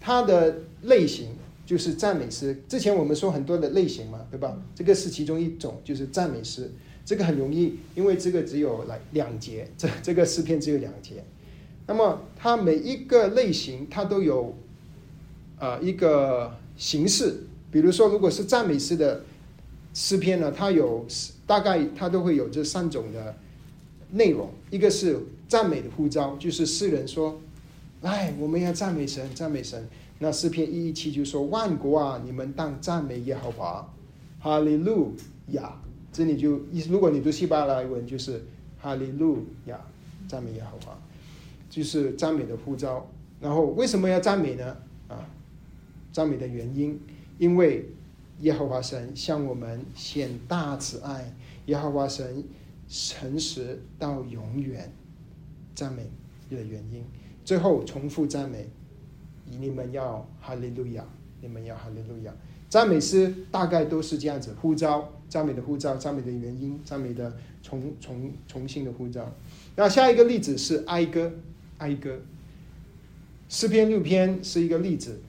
它的类型就是赞美诗。之前我们说很多的类型嘛，对吧？这个是其中一种，就是赞美诗。这个很容易，因为这个只有来两节，这这个诗篇只有两节。那么它每一个类型，它都有呃一个形式。比如说，如果是赞美诗的诗篇呢，它有大概它都会有这三种的内容。一个是赞美的呼召，就是诗人说：“来，我们要赞美神，赞美神。”那诗篇一一七就说：“万国啊，你们当赞美耶和华，哈利路亚。”这里就，如果你读希伯来文，就是“哈利路亚，赞美耶和华”，就是赞美的呼召。然后为什么要赞美呢？啊，赞美的原因。因为耶和华神向我们显大慈爱，耶和华神诚实到永远，赞美的原因。最后重复赞美，你们要哈利路亚，你们要哈利路亚。赞美诗大概都是这样子，呼召赞美的呼召，赞美的原因，赞美的重重重新的呼召。那下一个例子是哀歌，哀歌，诗篇六篇是一个例子。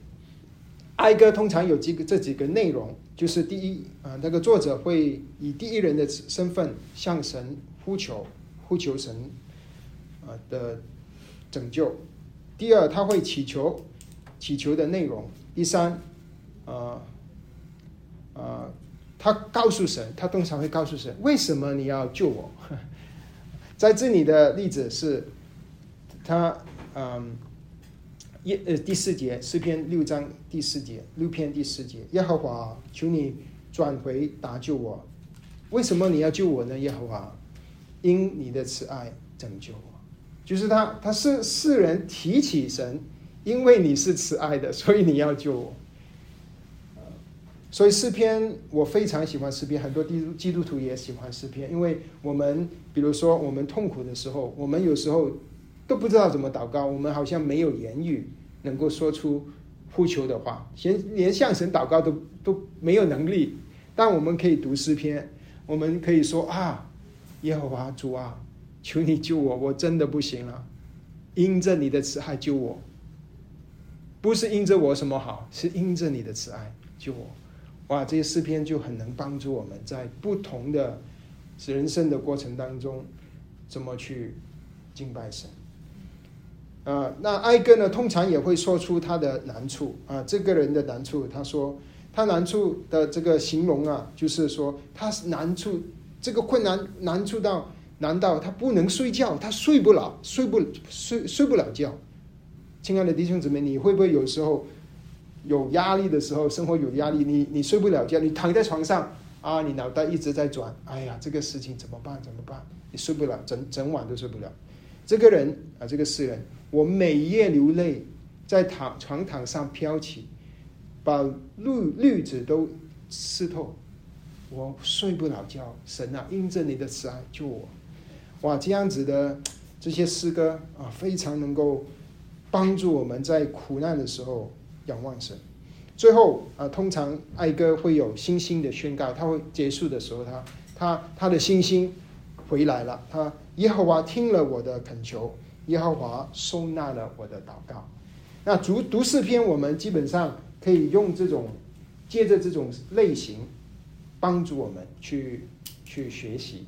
哀歌通常有几个这几个内容，就是第一啊，那个作者会以第一人的身份向神呼求，呼求神啊的拯救；第二，他会祈求，祈求的内容；第三，啊啊，他告诉神，他通常会告诉神，为什么你要救我？在这里的例子是，他嗯。耶呃第四节诗篇六章第四节六篇第四节耶和华求你转回搭救我，为什么你要救我呢？耶和华因你的慈爱拯救我，就是他他是世人提起神，因为你是慈爱的，所以你要救我。所以诗篇我非常喜欢诗篇，很多基督基督徒也喜欢诗篇，因为我们比如说我们痛苦的时候，我们有时候。都不知道怎么祷告，我们好像没有言语能够说出呼求的话，连连向神祷告都都没有能力。但我们可以读诗篇，我们可以说啊，耶和华主啊，求你救我，我真的不行了，因着你的慈爱救我，不是因着我什么好，是因着你的慈爱救我。哇，这些诗篇就很能帮助我们在不同的人生的过程当中，怎么去敬拜神。啊，那哀歌呢，通常也会说出他的难处啊，这个人的难处。他说，他难处的这个形容啊，就是说他难处，这个困难难处到难道他不能睡觉，他睡不了，睡不睡睡不了觉。亲爱的弟兄姊妹，你会不会有时候有压力的时候，生活有压力，你你睡不了觉，你躺在床上啊，你脑袋一直在转，哎呀，这个事情怎么办？怎么办？你睡不了，整整晚都睡不了。这个人啊，这个诗人。我每夜流泪，在躺床躺上飘起，把绿绿子都湿透，我睡不了觉。神啊，因着你的慈爱救我！哇，这样子的这些诗歌啊，非常能够帮助我们在苦难的时候仰望神。最后啊，通常爱歌会有星星的宣告，他会结束的时候，他他他的星星回来了，他耶和华听了我的恳求。耶和华收纳了我的祷告。那读读诗篇，我们基本上可以用这种借着这种类型帮助我们去去学习。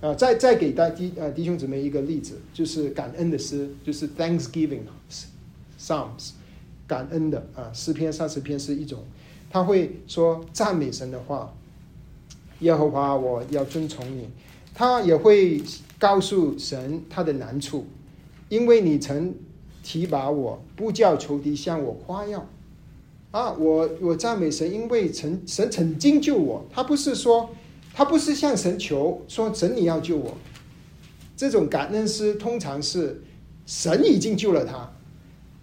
啊，再再给大弟呃弟兄姊妹一个例子，就是感恩的诗，就是 Thanksgiving Psalms，感恩的啊诗篇三十篇是一种，他会说赞美神的话。耶和华，我要遵从你。他也会告诉神他的难处。因为你曾提拔我，不叫仇敌向我夸耀，啊，我我赞美神，因为曾神曾经救我。他不是说，他不是向神求说神你要救我。这种感恩诗通常是神已经救了他，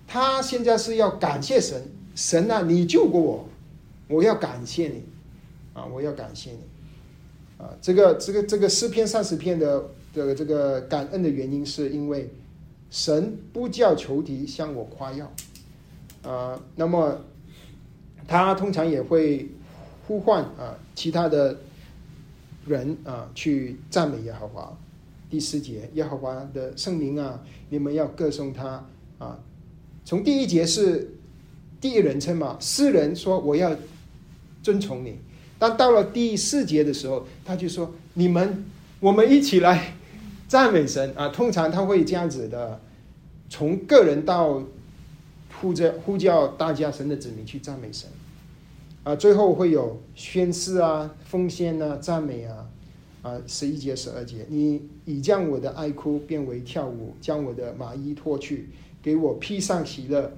他现在是要感谢神，神啊，你救过我，我要感谢你，啊，我要感谢你，啊，这个这个这个诗篇三十篇的的这个感恩的原因是因为。神不叫仇敌向我夸耀，啊，那么他通常也会呼唤啊其他的人啊去赞美耶和华。第四节，耶和华的圣名啊，你们要歌颂他啊。从第一节是第一人称嘛，诗人说我要遵从你，但到了第四节的时候，他就说你们我们一起来赞美神啊。通常他会这样子的。从个人到呼着呼叫大家神的子民去赞美神，啊，最后会有宣誓啊、奉献啊、赞美啊，啊，十一节、十二节，你已将我的哀哭变为跳舞，将我的麻衣脱去，给我披上喜乐，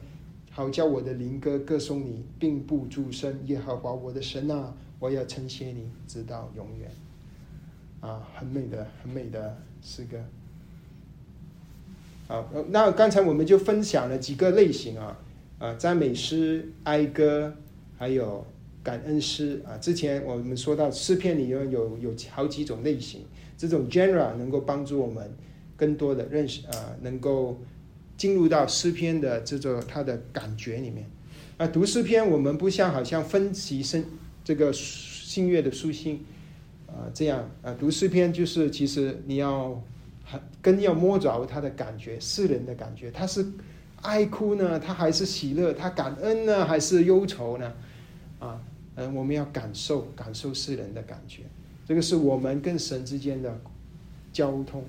好叫我的灵歌歌颂你，并不住声。耶和华我的神啊，我要称谢你，直到永远。啊，很美的、很美的诗歌。好，那刚才我们就分享了几个类型啊，啊，赞美诗、哀歌，还有感恩诗啊。之前我们说到诗篇里面有有好几种类型，这种 genre 能够帮助我们更多的认识啊，能够进入到诗篇的这种它的感觉里面。啊，读诗篇我们不像好像分析声这个新月的书信啊这样啊，读诗篇就是其实你要。更要摸着他的感觉，世人的感觉，他是爱哭呢，他还是喜乐，他感恩呢，还是忧愁呢？啊，嗯，我们要感受感受世人的感觉，这个是我们跟神之间的交通。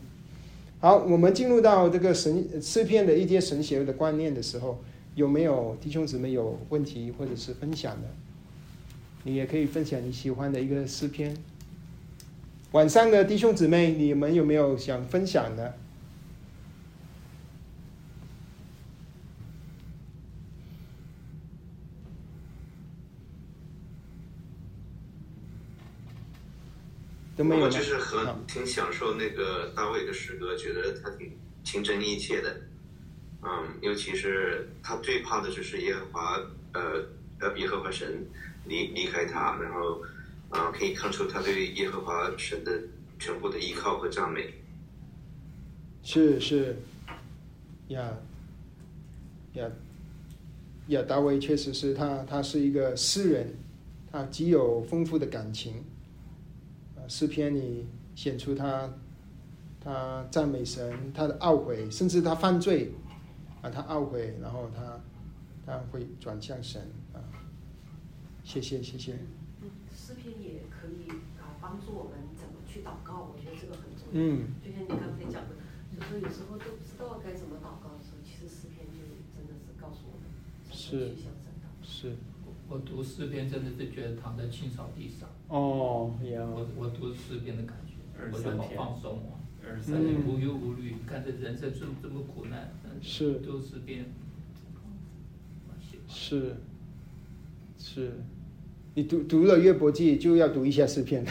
好，我们进入到这个神诗篇的一些神学的观念的时候，有没有弟兄姊妹有问题或者是分享的？你也可以分享你喜欢的一个诗篇。晚上的弟兄姊妹，你们有没有想分享的？都没有我就是很挺享受那个大卫的诗歌，觉得他挺情真意切的。嗯，尤其是他最怕的就是耶和华，呃，呃，耶和华神离离开他，然后。啊，可以看出他对耶和华神的全部的依靠和赞美。是是，呀呀呀，大卫确实是他，他是一个诗人，他极有丰富的感情。诗篇里显出他，他赞美神，他的懊悔，甚至他犯罪，啊，他懊悔，然后他他会转向神啊。谢谢谢。嗯。诗篇也可以啊帮助我们怎么去祷告，我觉得这个很重要。嗯，就像你刚才讲的，就说有时候都不知道该怎么祷告的时候，其实诗篇就真的是告诉我们怎么是。去向神祷告。是。我读诗篇真的是觉得躺在青草地上，哦，呀，我我读诗篇的感觉，我就好放松哦，二十嗯。三年，无忧无虑，看着人生这么这么苦难，嗯是。读诗篇，是。是，你读读了约伯记就要读一下诗篇，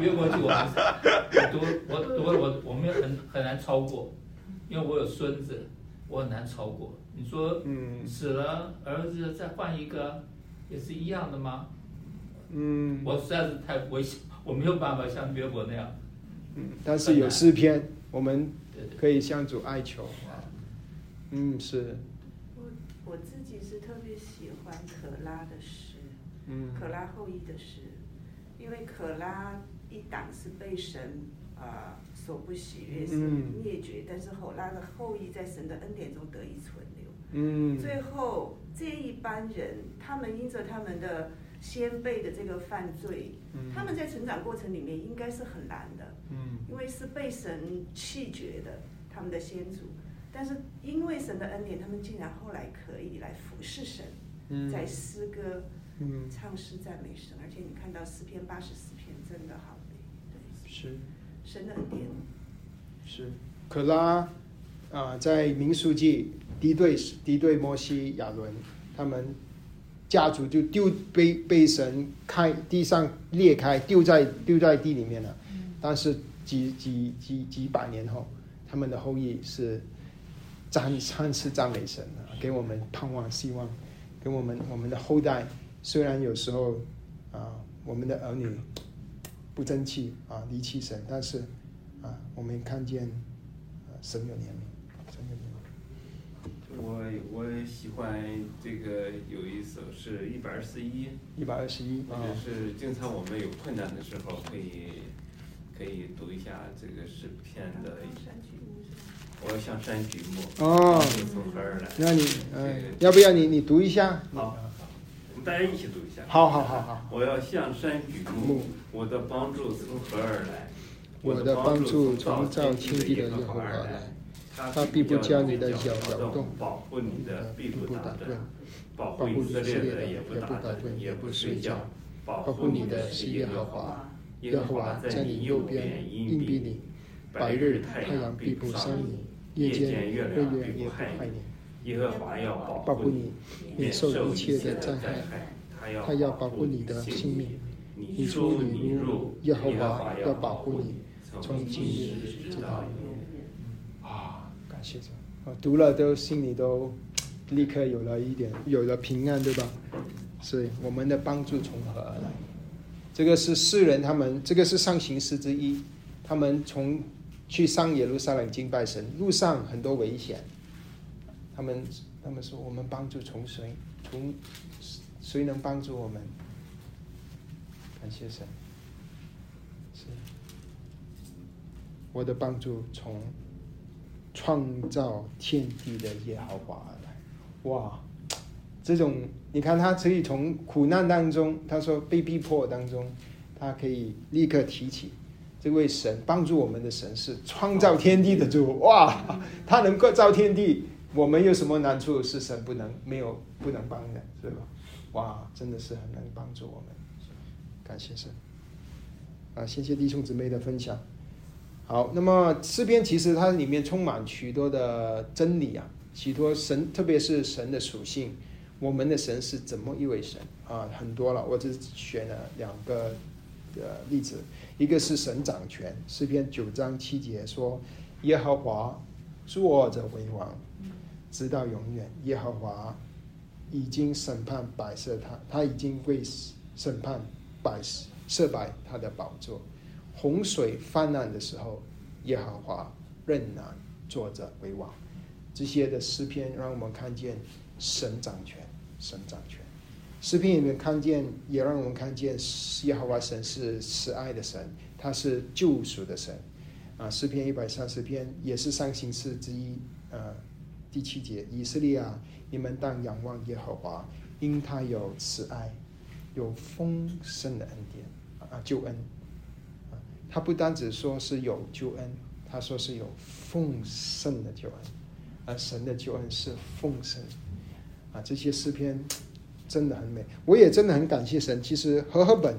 约伯记我还是我读我读我我没有很很难超过，因为我有孙子，我很难超过。你说嗯死了儿子再换一个，也是一样的吗？嗯我实在是太危险，我没有办法像约伯那样。嗯，但是有诗篇，我们可以向主哀求啊。嗯，是，我我自己是特别喜欢可拉的诗，嗯。可拉后裔的诗，因为可拉一党是被神啊、所不喜悦，是嗯灭绝，但是后拉的后裔在神的恩典中得以存留。嗯。最后这一班人，他们因着他们的先辈的这个犯罪，嗯。他们在成长过程里面应该是很难的，嗯。因为是被神弃绝的，他们的先祖。但是因为神的恩典，他们竟然后来可以来服侍神，嗯。在诗歌、嗯唱诗赞美神，而且你看到诗篇八十四篇，真的好美，对，是神的恩典。是，可拉啊、在民数记敌对敌对摩西亚伦，他们家族就丢被被神开地上裂开，丢在丢在地里面了。但是几几几几百年后，他们的后裔是赞赞是赞美神啊，给我们盼望希望，给我们我们的后代。虽然有时候啊，我们的儿女不争气啊，离弃神，但是啊，我们看见啊，神有怜悯，神有怜悯。我我喜欢这个有一首是一百二十一，一百二十一或是经常我们有困难的时候可以可以读一下这个诗篇的。我要向山举目，哦从何而来？那你这嗯个，要不要你你读一下？好，大家一起读一下。好好好好。我要向山举目，我的帮助从何而来？我的帮助从造天地的耶和华而来，他必不将你的脚摇动，保护你的必不打盹盹，保护以色列的也不打盹，也不睡觉，保护你的是耶和华。耶和华在你右边硬庇你，白日太阳必不伤你，夜间月亮必不害你。耶和华要保保护护你你，免免受受一切的灾灾害。他要保护你的性命，你出你入，耶和华要保护你，从今日直到永远。啊，感谢主！我读了都心里都立刻有了一点，有了平安，对吧？所以我们的帮助从何而来？这个是世人他们，这个是上行诗之一。他们从去上耶路撒冷敬拜神，路上很多危险。他们他们说我们帮助从谁？从谁能帮助我们？感谢神。是，我的帮助从创造天地的耶和华而来。哇，这种你看，他可以从苦难当中，他说被逼迫当中，他可以立刻提起这位神帮助我们的神是创造天地的主。哇，他能够造天地，我们有什么难处是神不能没有不能帮的，对吧？哇，真的是很能帮助我们，感谢神。啊，谢谢弟兄姊妹的分享。好，那么诗篇其实它里面充满许多的真理啊，许多神，特别是神的属性，我们的神是怎么一位神啊？很多了，我只选了两个呃例子，一个是神掌权，诗篇九章七节说，耶和华坐着为王，直到永远。耶和华已经审判摆设他，他已经为审判摆设摆他的宝座。洪水泛滥的时候，耶和华仍然坐着为王。这些的诗篇让我们看见神掌权，神掌权。诗篇里面看见，也让我们看见耶和华神是慈爱的神，他是救赎的神。啊，诗篇一百三十篇也是三行诗之一，呃，第七节，以色列啊，你们当仰望耶和华，因他有慈爱，有丰盛的恩典啊，救恩啊，他不单只说是有救恩，他说是有丰盛的救恩，而神的救恩是丰盛啊，这些诗篇真的很美，我也真的很感谢神。其实和合本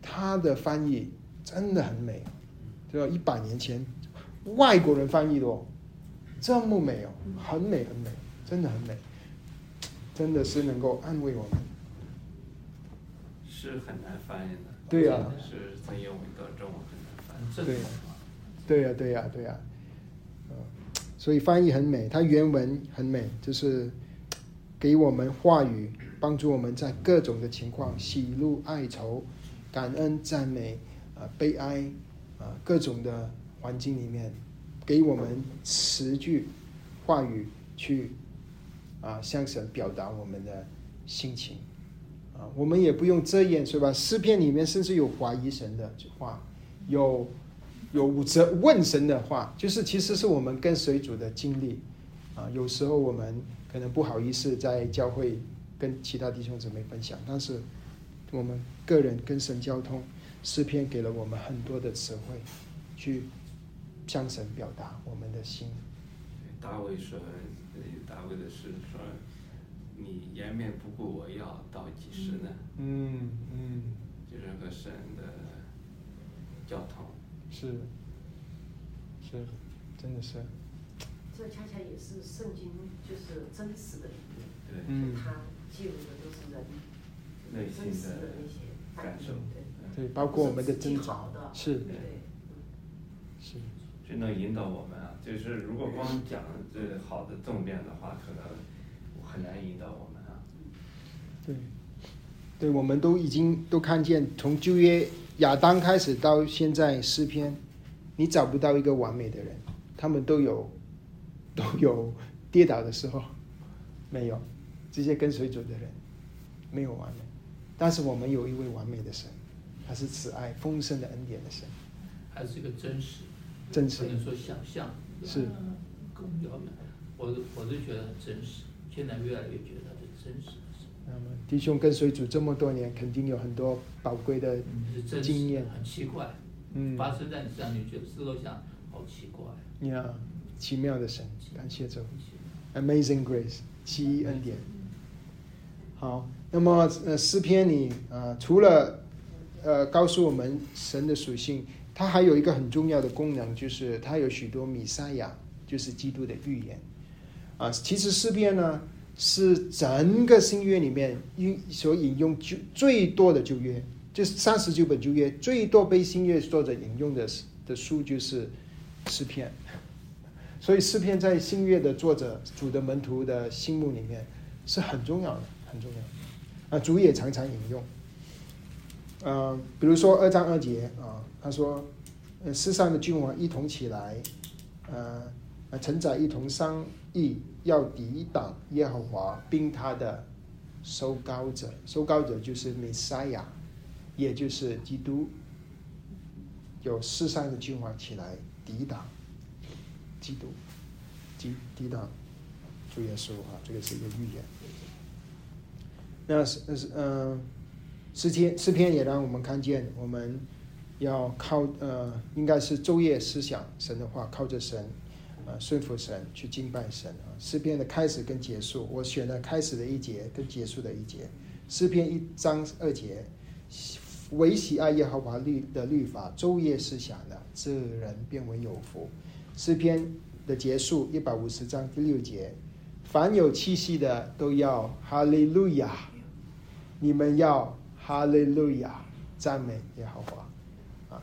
他的翻译真的很美，对吧？一百年前外国人翻译的哦，这么美哦，很美很美，真的很美，真的是能够安慰我们。是很难翻译的。对呀是从英文到中文很难翻译。正对。对呀、对呀、对呀、嗯，所以翻译很美，它原文很美，就是给我们话语，帮助我们在各种的情况，喜怒哀愁、感恩、赞美啊、悲哀啊、各种的环境里面，给我们词句话语去啊向神表达我们的心情啊，我们也不用遮掩，是吧？诗篇里面甚至有怀疑神的话，有。有责问神的话，就是其实是我们跟随主的经历啊。有时候我们可能不好意思在教会跟其他弟兄姊妹分享，但是我们个人跟神交通，诗篇给了我们很多的词汇，去向神表达我们的心。大卫说，呃大卫的诗说，你颜面不顾我要到几时呢？嗯嗯，就是和神的交通。是是，真的是，这恰恰也是圣经就是真实的里面，对，嗯它记录的都是人内心真实的的那些感受。对对，包括我们的挣扎是的，是对是，这能引导我们啊。就是如果光讲这好的正面的话，可能很难引导我们啊。对，对，我们都已经都看见，从旧约亚当开始到现在诗篇，你找不到一个完美的人，他们都有都有跌倒的时候，没有这些跟随主的人没有完美，但是我们有一位完美的神，他是慈爱丰盛的恩典的神，还是一个真实，真实。不能说想象，是。嗯更遥远。我我是觉得很真实，现在越来越觉得是真实，那么弟兄跟随主这么多年，肯定有很多宝贵的经验，，很奇怪，嗯，发生在你身上，你觉得事后想，好奇怪，呀，奇妙的神，感谢主，Amazing Grace，奇异恩典。好，那么呃诗篇里呃除了呃告诉我们神的属性，它还有一个很重要的功能，就是它有许多弥赛亚，就是基督的预言。啊，其实诗篇呢是整个新约里面引所引用就最多的旧约，就是三十九本旧约最多被新约作者引用的的书就是诗篇。所以诗篇在新约的作者、主的门徒的心目里面是很重要的，很重要。啊，主也常常引用。呃，比如说二章二节啊，他说：“呃，世上的君王一同起来，呃，呃臣宰一同商议，要抵挡耶和华，并他的收膏者。收膏者就是弥赛亚，也就是基督。有世上的君王起来抵挡基督，抵抵挡主耶稣啊，这个是一个预言。那是是嗯，诗篇诗篇也让我们看见，我们要靠呃，应该是昼夜思想神的话，靠着神，呃，顺服神，去敬拜神啊。诗篇的开始跟结束，我选了开始的一节跟结束的一节。诗篇一章二节，唯喜爱耶和华律的律法，昼夜思想的，这人变为有福。诗篇的结束一百五十章第六节，凡有气息的都要哈利路亚，你们要哈利路亚，赞美耶和华啊。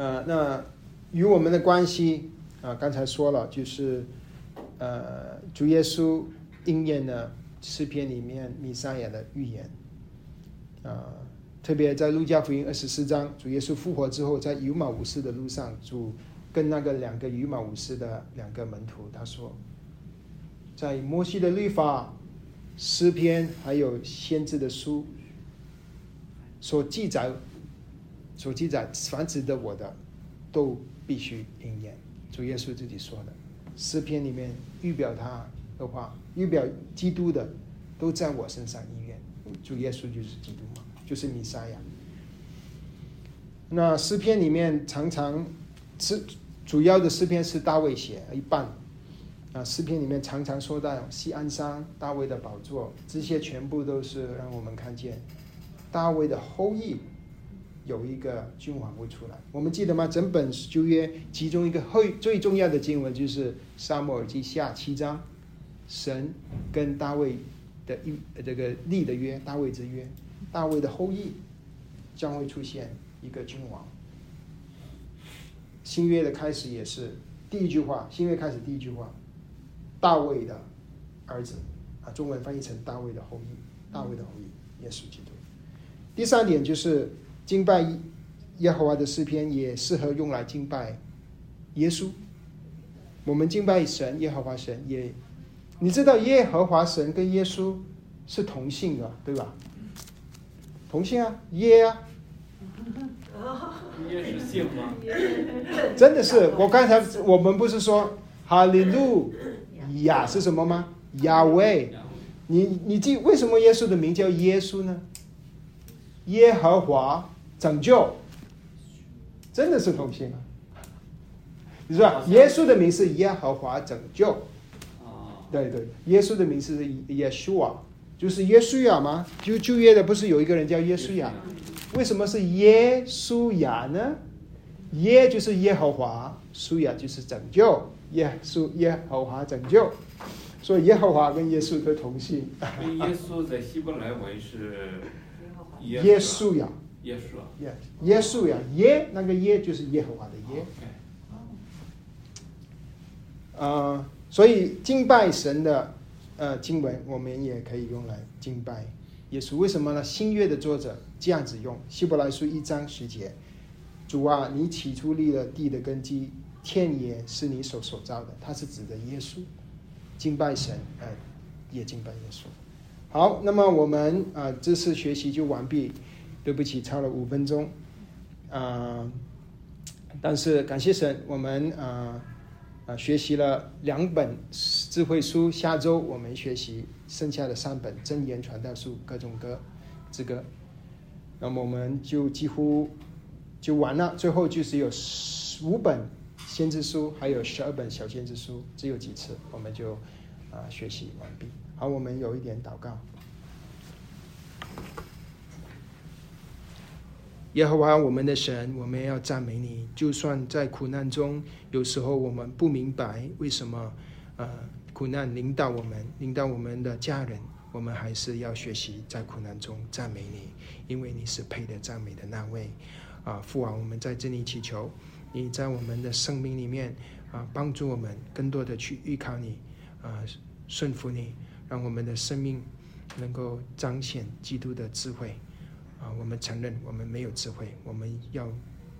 呃，那与我们的关系啊，刚才说了，就是呃，主耶稣应验了诗篇里面弥赛亚的预言啊。特别在路加福音二十四章，主耶稣复活之后，在有马五斯的路上，主跟那个两个以马五斯的两个门徒，他说，在摩西的律法、诗篇还有先知的书所记载、所记载，凡指的我的，都必须应验。主耶稣自己说的，诗篇里面预表他的话，预表基督的都在我身上应验。主耶稣就是基督嘛，就是弥赛亚。那诗篇里面常常是主要的诗篇是大卫写一半，啊，诗篇里面常常说到西安山、大卫的宝座，这些全部都是让我们看见大卫的后裔有一个君王会出来。我们记得吗？整本旧约其中一个最最重要的经文就是撒母耳记下七章，神跟大卫的一这个立的约，大卫之约，大卫的后裔将会出现。一个君王，新约的开始也是第一句话。新约开始第一句话，大卫的儿子啊，中文翻译成大卫的后裔，大卫的后裔，耶稣基督。第三点就是敬拜耶和华的诗篇也适合用来敬拜耶稣。我们敬拜神，耶和华神也，你知道耶和华神跟耶稣是同姓的，对吧？同姓啊，耶啊。耶是姓吗？真的是，我刚才我们不是说哈利路亚是什么吗？亚威，你你记为什么耶稣的名叫耶稣呢？耶和华拯救，真的是同性啊！你说耶稣的名是耶和华拯救，对对，耶稣的名是耶稣啊，就是耶稣亚吗？就就业的不是有一个人叫耶稣亚？为什么是耶稣亚呢？耶就是耶和华，稣亚就是拯救，耶稣耶和华拯救，所以耶和华跟耶稣都同姓。耶稣在希伯来文是耶稣亚，耶稣耶耶稣呀耶那个耶就是耶和华的耶。呃，所以敬拜神的呃经文，我们也可以用来敬拜耶稣。为什么呢？新约的作者。这样子用希伯来书一章十节，主啊，你起初立了地的根基，天也是你手所造的。它是指的耶稣，敬拜神，呃，也敬拜耶稣。好，那么我们啊，这次学习就完毕。对不起，超了五分钟，啊，但是感谢神，我们啊啊学习了两本智慧书，下周我们学习剩下的三本真言传道书，各种歌之歌。那么我们就几乎就完了，最后就是有十五本先知书，还有十二本小先知书，只有几次，我们就啊学习完毕。好，我们有一点祷告。耶和华我们的神，我们要赞美你。就算在苦难中，有时候我们不明白为什么呃苦难领导我们，领导我们的家人。我们还是要学习在苦难中赞美你，因为你是配得赞美的那位。啊，父王，我们在这里祈求你在我们的生命里面啊，帮助我们更多的去依靠你，啊，顺服你，让我们的生命能够彰显基督的智慧。啊，我们承认我们没有智慧，我们要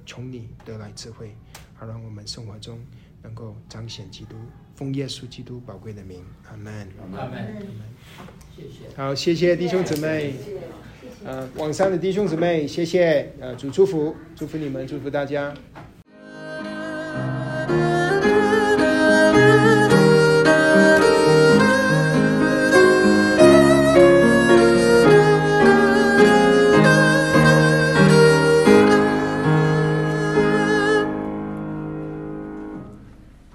从你得来智慧，好让我们生活中能够彰显基督。奉耶稣基督宝贵的名，阿门。阿门。谢谢。好，谢谢弟兄姊妹。呃，网上的弟兄姊妹，谢谢。呃，主祝福，祝福你们，祝福大家。